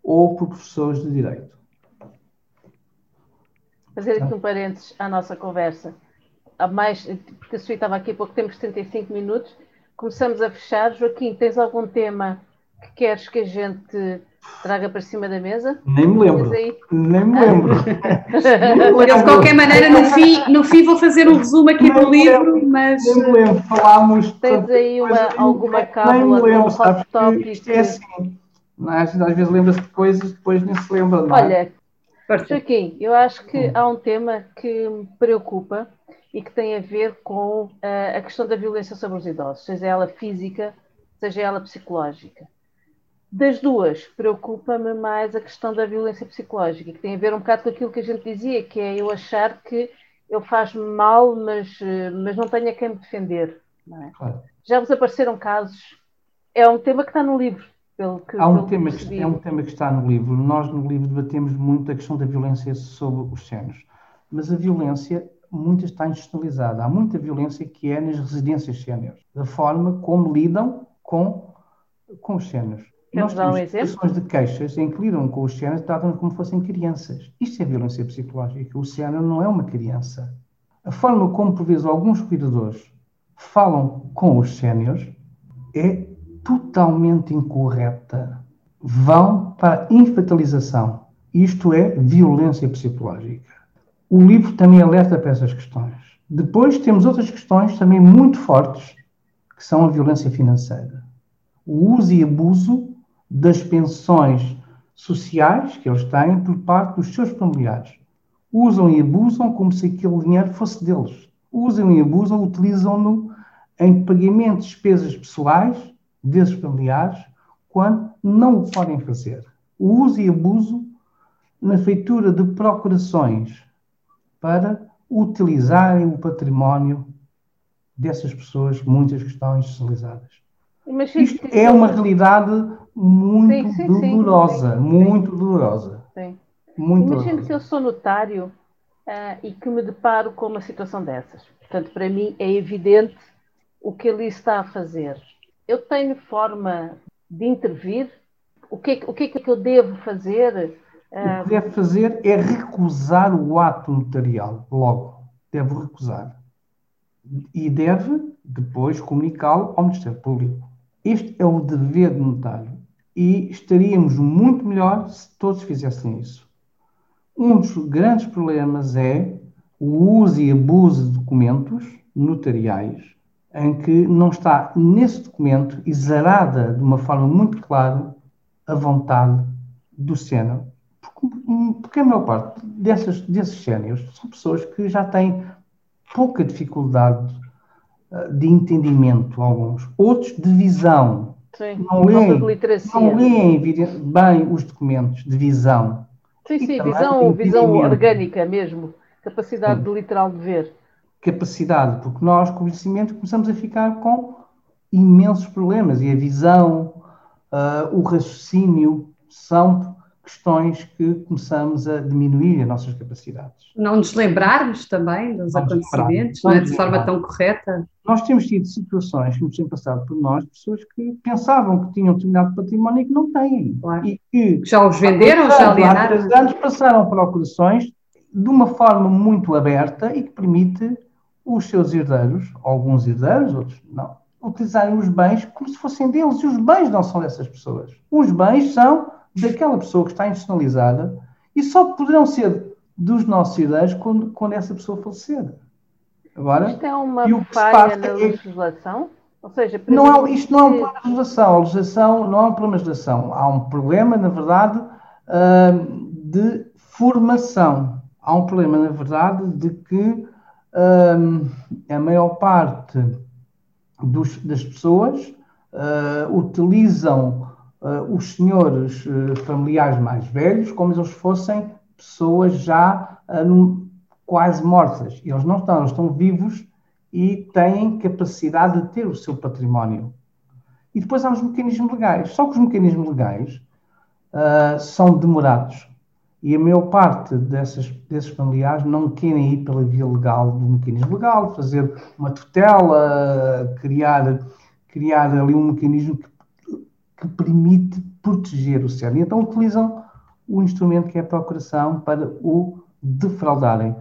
ou por professores de direito fazer aqui um parênteses à nossa conversa. Há mais, porque a Sui estava aqui há pouco, temos 75 minutos. Começamos a fechar. Joaquim, tens algum tema que queres que a gente traga para cima da mesa? Nem me lembro. Nem me lembro. Eu, de qualquer maneira, no fim, no fim vou fazer um resumo aqui do livro, mas. Nem me lembro. Falámos. Tens aí uma, alguma cábula nem me lembro, com hot topic? Isto é assim. É? Às vezes lembra-se de coisas e depois nem se lembra. Não é? Olha, Joaquim, eu acho que há um tema que me preocupa e que tem a ver com uh, a questão da violência sobre os idosos, seja ela física, seja ela psicológica. Das duas, preocupa-me mais a questão da violência psicológica, que tem a ver um bocado com aquilo que a gente dizia, que é eu achar que ele faz mal, mas, eh, mas não tenho a quem me defender. É? Claro. Já vos apareceram casos? É um tema que está no livro. Pelo que, Há um tema que, é um tema que está no livro. Nós, no livro, debatemos muito a questão da violência sobre os sénios. Mas a violência, muita está institucionalizada. Há muita violência que é nas residências séniores, da forma como lidam com, com os sénios. Nós temos um situações de queixas em que lidam com os sénios tratam como fossem crianças. Isto é violência psicológica. O sénior não é uma criança. A forma como, por vezes, alguns cuidadores falam com os séniores é totalmente incorreta. Vão para a infantilização. Isto é violência psicológica. O livro também alerta para essas questões. Depois temos outras questões também muito fortes, que são a violência financeira. O uso e abuso das pensões sociais que eles têm por parte dos seus familiares. Usam e abusam como se aquele dinheiro fosse deles. Usam e abusam, utilizam-no em pagamento de despesas pessoais desses familiares quando não o podem fazer. O uso e abuso na feitura de procurações para utilizarem o património dessas pessoas, muitas que estão institucionalizadas. Isto é uma realidade muito sim, sim, dolorosa, sim, muito dolorosa. Muito Imagino dolorosa. que eu sou notário uh, e que me deparo com uma situação dessas. Portanto, para mim é evidente o que ele está a fazer. Eu tenho forma de intervir? O que, é, o que é que eu devo fazer? O que deve fazer é recusar o ato notarial, logo. Deve recusar. E deve depois comunicá-lo ao Ministério Público. Este é o dever do notário. E estaríamos muito melhor se todos fizessem isso. Um dos grandes problemas é o uso e abuso de documentos notariais em que não está nesse documento exarada de uma forma muito clara a vontade do sénior. Porque, a maior parte dessas, desses séniores são pessoas que já têm pouca dificuldade uh, de entendimento, alguns. Outros de visão. Sim, não leem, não leem bem os documentos de visão. Sim, sim, visão, visão orgânica mesmo. Capacidade sim. de literal de ver capacidade, porque nós, conhecimento, começamos a ficar com imensos problemas e a visão, uh, o raciocínio são questões que começamos a diminuir as nossas capacidades. Não nos lembrarmos também dos não acontecimentos, não é de forma tão correta. Nós temos tido situações que nos têm passado por nós, pessoas que pensavam que tinham determinado património e que não têm. Claro. E que já os venderam, já alienaram. Há anos passaram procurações de uma forma muito aberta e que permite os seus herdeiros, alguns herdeiros, outros não, utilizarem os bens como se fossem deles. E os bens não são dessas pessoas. Os bens são daquela pessoa que está institucionalizada e só poderão ser dos nossos herdeiros quando, quando essa pessoa falecer. Agora, isto é uma falha na é legislação? Ou seja, não é, isto não é um problema de legislação. A legislação não é um problema de legislação. Há um problema, na verdade, uh, de formação. Há um problema, na verdade, de que a maior parte dos, das pessoas uh, utilizam uh, os senhores uh, familiares mais velhos como se eles fossem pessoas já quase mortas. Eles não estão, eles estão vivos e têm capacidade de ter o seu património. E depois há os mecanismos legais. Só que os mecanismos legais são demorados e a maior parte dessas, desses familiares não querem ir pela via legal do mecanismo legal, fazer uma tutela, criar, criar ali um mecanismo que, que permite proteger o cérebro. E então utilizam o instrumento que é a procuração para o defraudarem.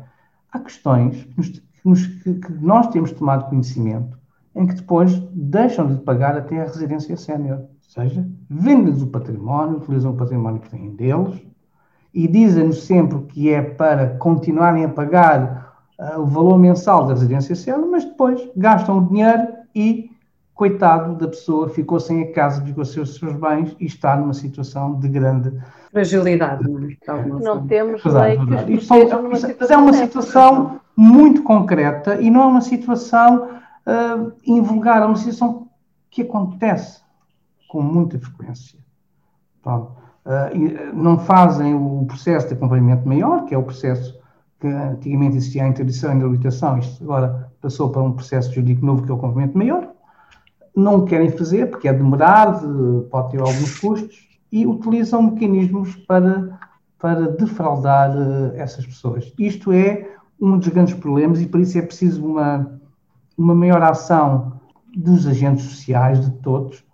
Há questões que, nos, que, que nós temos tomado conhecimento em que depois deixam de pagar até a residência sénior. Ou seja, vendem-lhes o património, utilizam o património que têm deles, e dizem-nos sempre que é para continuarem a pagar uh, o valor mensal da residência social, mas depois gastam o dinheiro e, coitado da pessoa, ficou sem a casa, ficou sem os seus bens e está numa situação de grande fragilidade. Não, é? não temos lei que os numa situação é uma situação muito concreta e não é uma situação uh, invulgar, é uma situação que acontece com muita frequência. Pronto. Uh, não fazem o processo de acompanhamento maior, que é o processo que antigamente existia a interdição e a habilitação, isto agora passou para um processo jurídico novo, que é o acompanhamento maior. Não querem fazer, porque é demorado, pode ter alguns custos, e utilizam mecanismos para, para defraudar uh, essas pessoas. Isto é um dos grandes problemas e por isso é preciso uma, uma maior ação dos agentes sociais, de todos,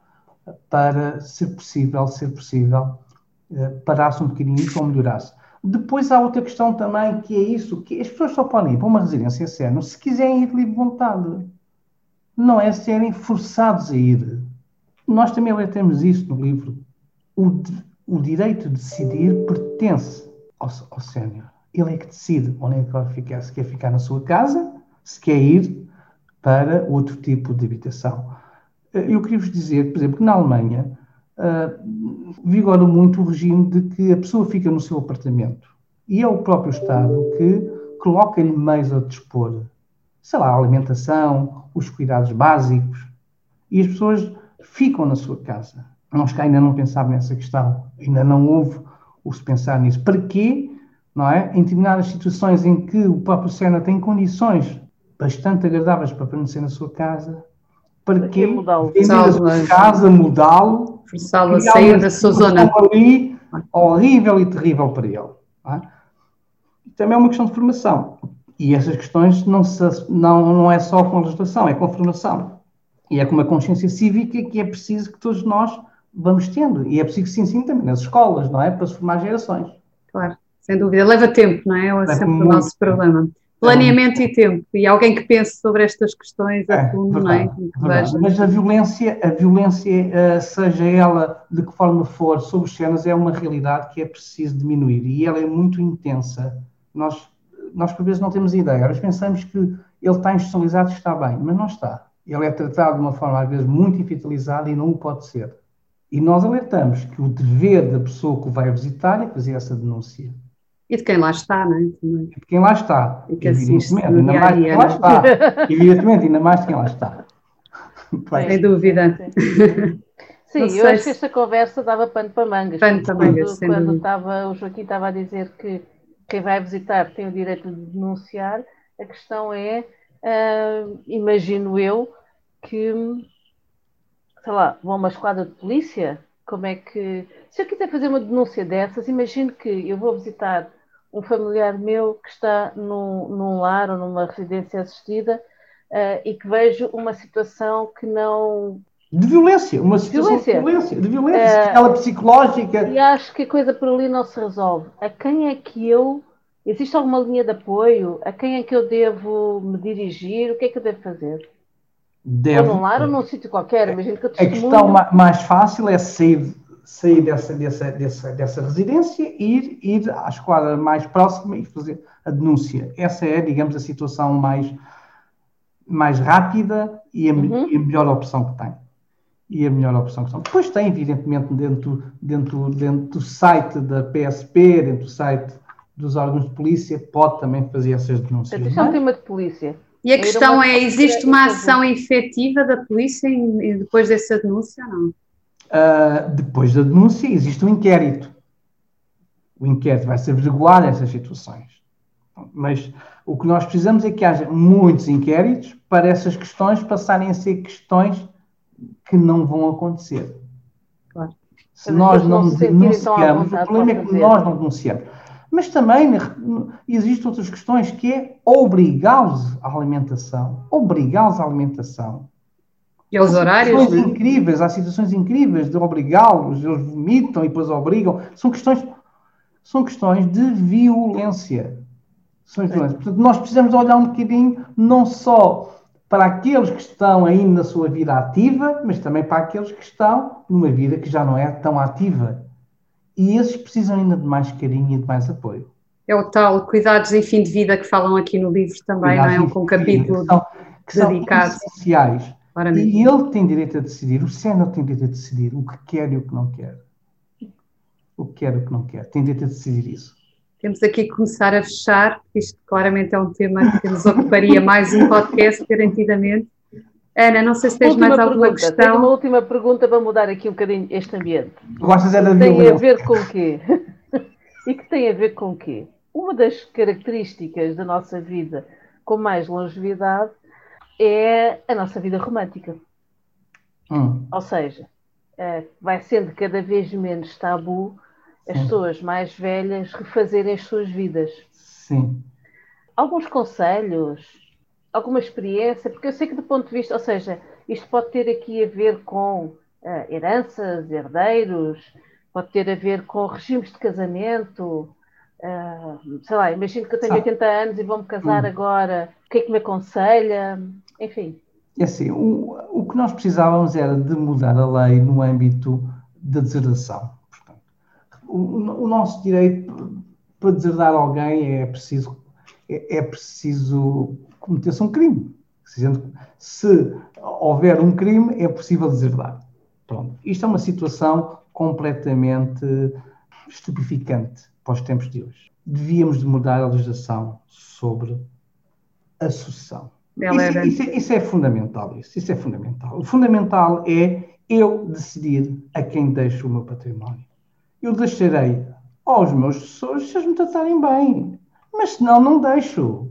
para ser possível, ser possível, parasse um bocadinho e melhorasse. Depois há outra questão também, que é isso, que as pessoas só podem ir para uma residência externa se quiserem ir de livre vontade. Não é serem forçados a ir. Nós também alertamos isso no livro. O, o direito de decidir pertence ao, ao sénior. Ele é que decide onde é que vai ficar. Se quer ficar na sua casa, se quer ir para outro tipo de habitação. Eh, eu queria vos dizer, por exemplo, que na Alemanha uh, vigora muito o regime de que a pessoa fica no seu apartamento e é o próprio Estado que coloca-lhe meios a dispor, sei lá, a alimentação, os cuidados básicos, e as pessoas ficam na sua casa. Nós cá ainda não pensávamos nessa questão, ainda não houve o se pensar nisso. Para quê? não é? Em determinadas situações em que o próprio Sena tem condições bastante agradáveis para permanecer na sua casa, para que mudá-lo? vender a sua casa, mudá-lo, Forçá-lo a sair da sua zona. ali horrível e terrível para ele. é? Também é uma questão de formação. E essas questões não, se, não, não é só com legislação, é com formação. E é com uma consciência cívica que é preciso que todos nós vamos tendo. E é preciso que se ensine também nas escolas, não é? Para se formar gerações. Claro, sem dúvida. Leva tempo, não é? É sempre o nosso problema. Planeamento e tempo. E alguém que pense sobre estas questões a É, fundo, não é? verdade. Mas a violência, a violência, eh, seja ela de que forma for, sobre cenas, é uma realidade que é preciso diminuir e ela é muito intensa. Nós, nós por vezes não temos ideia. Vezes pensamos que ele está institucionalizado e está bem, mas não está. Ele é tratado de uma forma às vezes muito infantilizada e não o pode ser. E nós alertamos que o dever da pessoa que o vai visitar é fazer essa denúncia. E de quem lá está, não é? Também. De quem lá está. E que Evidentemente, ainda mais de quem lá não está. Evidentemente, ainda mais de quem lá está. Sem dúvida. Sim, Não eu acho que se- esta conversa dava pano para mangas. Pano para Quando- mangas, Quando dúvida. estava, o Joaquim estava a dizer que quem vai visitar tem o direito de denunciar, a questão é, ah, imagino eu, que, sei lá, vão a uma esquadra de polícia, como é que... Se eu quiser fazer uma denúncia dessas, imagino que eu vou visitar um familiar meu que está num, num lar ou numa residência assistida ah, e que vejo uma situação que não De violência, uma situação Violência. de violência, de violência, É. aquela psicológica. E acho que a coisa por ali não se resolve. A quem é que eu. Existe alguma linha de apoio? A quem é que eu devo me dirigir? O que é que eu devo fazer? Deve, ou num lar ou num sítio qualquer. Imagino que eu a questão mais fácil é sair, sair dessa, dessa, dessa, dessa residência e ir, ir à esquadra mais próxima e fazer a denúncia. Essa é, digamos, a situação mais, mais rápida e a, Uhum. e a melhor opção que tem. E a melhor opção que tem. Depois tem, evidentemente, dentro, dentro, dentro do site da PSP, dentro do site dos órgãos de polícia, pode também fazer essas denúncias. É um Mas- tema de polícia. E a questão é, existe uma ação efetiva da polícia depois dessa denúncia ou não? Uh, depois da denúncia, existe um inquérito. O inquérito vai se averiguar essas situações. Mas o que nós precisamos é que haja muitos inquéritos para essas questões passarem a ser questões que não vão acontecer. Claro. Se Para nós depois não denunciamos, o problema é que nós não denunciamos. Mas também existem outras questões que é obrigá-los à alimentação. Obrigá-los à alimentação. E Há horários, situações é? incríveis, há situações incríveis de obrigá-los, eles vomitam e depois obrigam. São questões, são questões de violência. São de violência. Portanto, nós precisamos olhar um bocadinho não só para aqueles que estão ainda na sua vida ativa, mas também para aqueles que estão numa vida que já não é tão ativa. E esses precisam ainda de mais carinho e de mais apoio. É o tal cuidados em fim de vida que falam aqui no livro também, não é? Um, com um capítulo que são, que são dedicado. essenciais. Claramente. E ele tem direito a decidir, o Senado tem direito a decidir o que quer e o que não quer. O que quer e o que não quer. Tem direito a decidir isso. Temos aqui que começar a fechar, porque isto claramente é um tema que nos ocuparia mais um podcast, garantidamente. Ana, não sei se tens Última mais alguma pergunta. Tenho uma questão. última pergunta para mudar aqui um bocadinho este ambiente. Gostas é da Tem a ver com o quê? e que tem a ver com o quê? Uma das características da nossa vida com mais longevidade é a nossa vida romântica. Hum, Ou seja, eh, vai sendo cada vez menos tabu as Sim. pessoas mais velhas refazerem as suas vidas. sim. Alguns conselhos, alguma experiência, porque eu sei que do ponto de vista, ou seja, isto pode ter aqui a ver com eh, heranças, herdeiros, pode ter a ver com regimes de casamento. eh, sei lá, imagino que eu tenho Ah. 80 anos e vou-me casar Hum. agora. O que é que me aconselha? Enfim. É assim, o, o que nós precisávamos era de mudar a lei no âmbito da deserdação. Portanto, o, o nosso direito para deserdar alguém é preciso, é, é preciso cometer-se um crime. Se houver um crime, é possível deserdar. Pronto. Isto é uma situação completamente estupeficante para os tempos de hoje. Devíamos de mudar a legislação sobre a sucessão. Ela Isso, era- isso é, isso é fundamental, isso, isso é fundamental. O fundamental é eu decidir a quem deixo o meu património. Eu deixarei aos meus assessores se eles me tratarem bem. Mas senão não deixo.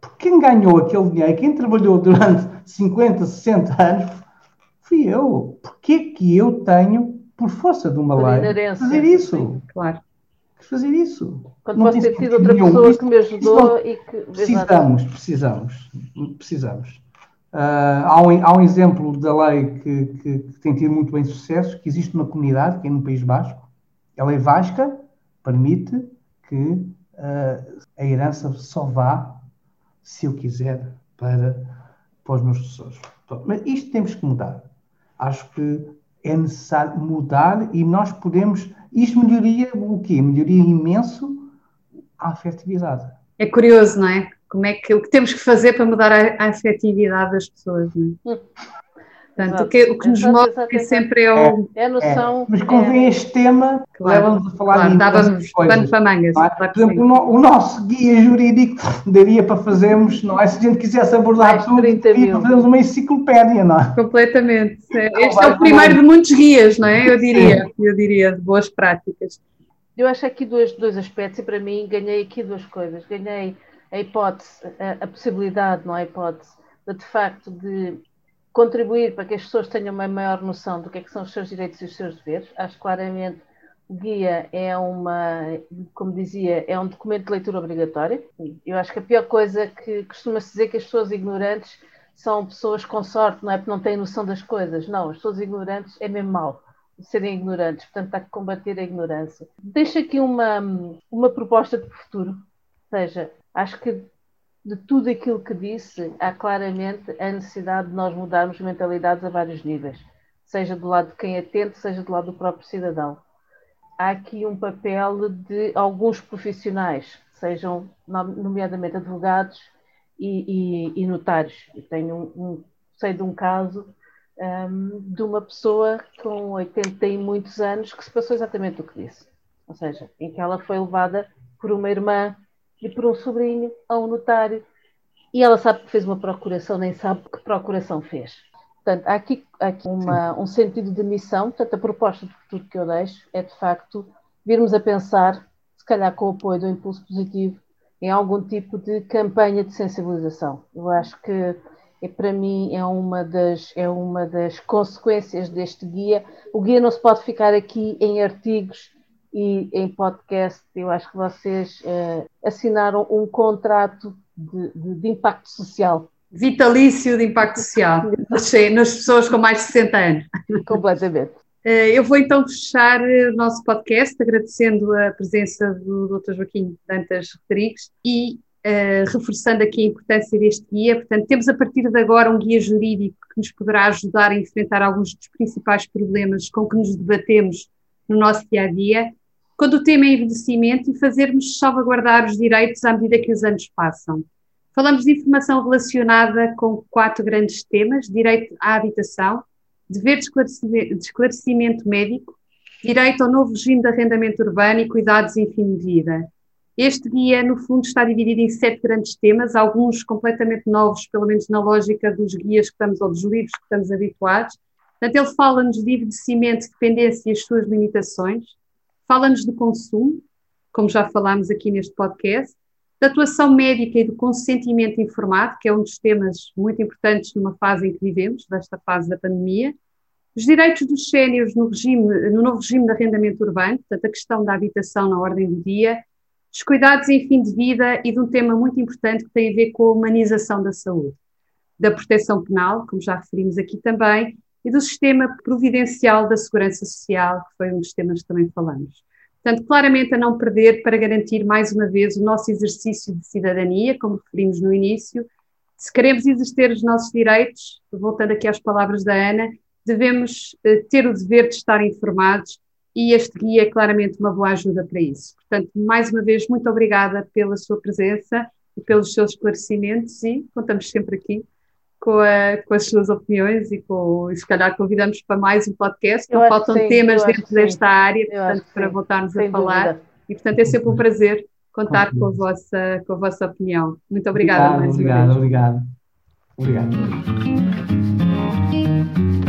Porque quem ganhou aquele dinheiro, quem trabalhou durante 50, 60 anos, fui eu. Porquê que eu tenho, por força de uma lei, fazer isso? Sim, claro. Fazer isso. Quando posso ter tido outra pessoa isto, que me ajudou não, e que. Precisamos, precisamos, precisamos. Uh, há, um, há, um, exemplo da lei que, que, que, tem tido muito bem sucesso, que existe uma comunidade, que é no País Basco. A lei Vasca permite que uh, a herança só vá, se eu quiser, para, para os meus sucessores. Mas isto temos que mudar. Acho que é necessário mudar e nós podemos. Isto melhoria o quê? Melhoria imenso a afetividade. É curioso, não é? Como é que o que temos que fazer para mudar a, a afetividade das pessoas, não é? Portanto, o que, o que nos move é sempre é o. É, é a noção. É. Mas convém é, este tema, claro, leva-nos a falar claro, de dávamos pano para mangas. É? Claro Por exemplo, o, o, nosso guia jurídico daria para fazermos, não é? Se a gente quisesse abordar tudo, daria para fazermos uma enciclopédia, não é? Completamente. Este é o primeiro de muitos guias, não é? Eu diria, eu diria, de boas práticas. Eu acho aqui dois, dois aspectos e para mim ganhei aqui duas coisas. Ganhei a hipótese, a, a possibilidade, não é a hipótese, de, de facto de contribuir para que as pessoas tenham uma maior noção do que, é que são os seus direitos e os seus deveres. Acho claramente o guia é uma, como dizia, é um documento de leitura obrigatória. Eu acho que a pior coisa que costuma-se dizer que as pessoas ignorantes são pessoas com sorte, não é porque não têm noção das coisas. Não, as pessoas ignorantes é mesmo mau serem ignorantes, portanto há que combater a ignorância. Deixo aqui uma, uma proposta de futuro, ou seja, acho que de tudo aquilo que disse, há claramente a necessidade de nós mudarmos mentalidades a vários níveis, seja do lado de quem atende, seja do lado do próprio cidadão. Há aqui um papel de alguns profissionais, sejam nomeadamente advogados e, e, e notários. Eu tenho um, um, sei de um caso um, de uma pessoa com 80 e muitos anos que se passou exatamente o que disse. Ou seja, em que ela foi levada por uma irmã e por um sobrinho a um notário e ela sabe que fez uma procuração, nem sabe que procuração fez. Portanto, há aqui, há aqui uma, um sentido de missão, portanto, a proposta de futuro que eu deixo é, de facto, virmos a pensar, se calhar com o apoio do Impulso Positivo, em algum tipo de campanha de sensibilização. Eu acho que, é, para mim, é uma, das, é uma das consequências deste guia. O guia não se pode ficar aqui em artigos e em podcast eu acho que vocês uh, assinaram um contrato de, de, de, impacto social. Vitalício de impacto social, nas pessoas com mais de 60 anos. Completamente. Uh, eu vou então fechar o nosso podcast agradecendo a presença do Dr. Joaquim Dantas Rodrigues e uh, reforçando aqui a importância deste guia. Portanto, temos a partir de agora um guia jurídico que nos poderá ajudar a enfrentar alguns dos principais problemas com que nos debatemos no nosso dia a dia quando o tema é envelhecimento e fazermos salvaguardar os direitos à medida que os anos passam. Falamos de informação relacionada com quatro grandes temas: direito à habitação, dever de esclarecimento, médico, direito ao novo regime de arrendamento urbano e cuidados em fim de vida. Este guia, no fundo, está dividido em sete grandes temas, alguns completamente novos, pelo menos na lógica dos guias que estamos, ou dos livros que estamos habituados. Portanto, ele fala-nos de envelhecimento, dependência e as suas limitações, fala-nos de consumo, como já falámos aqui neste podcast, da atuação médica e do consentimento informado, que é um dos temas muito importantes numa fase em que vivemos, desta fase da pandemia, os direitos dos séniores no, no novo regime de arrendamento urbano, portanto, a questão da habitação na ordem do dia, os cuidados em fim de vida e de um tema muito importante que tem a ver com a humanização da saúde, da proteção penal, como já referimos aqui também, e do sistema providencial da segurança social, que foi um dos temas que também falamos. Portanto, claramente a não perder para garantir mais uma vez o nosso exercício de cidadania, como referimos no início. Se queremos exercer os nossos direitos, voltando aqui às palavras da Ana, devemos eh, ter o dever de estar informados e este guia é claramente uma boa ajuda para isso. Portanto, mais uma vez, muito obrigada pela sua presença e pelos seus esclarecimentos e contamos sempre aqui com, a, com, as suas opiniões e, com, e se calhar convidamos para mais um podcast. Não faltam sim, temas dentro desta área, portanto, para voltarmos Sem a falar. Dúvida. E, portanto, é sempre um prazer contar com a vossa, com a vossa opinião. Muito obrigada. Obrigado, obrigado, obrigado. Obrigado.